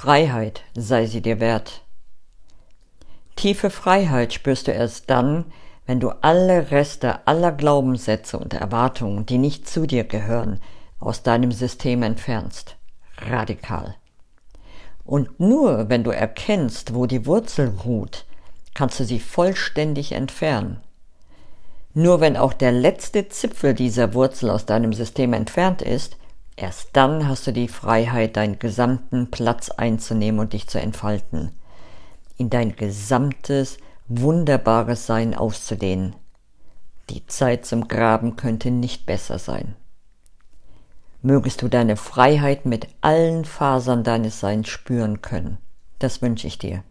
Freiheit sei sie dir wert. Tiefe Freiheit spürst du erst dann, wenn du alle Reste aller Glaubenssätze und Erwartungen, die nicht zu dir gehören, aus deinem System entfernst. Radikal. Und nur wenn du erkennst, wo die Wurzel ruht, kannst du sie vollständig entfernen. Nur wenn auch der letzte Zipfel dieser Wurzel aus deinem System entfernt ist, erst dann hast du die Freiheit, deinen gesamten Platz einzunehmen und dich zu entfalten, in dein gesamtes, wunderbares Sein auszudehnen. Die Zeit zum Graben könnte nicht besser sein. Mögest du deine Freiheit mit allen Fasern deines Seins spüren können. Das wünsche ich dir.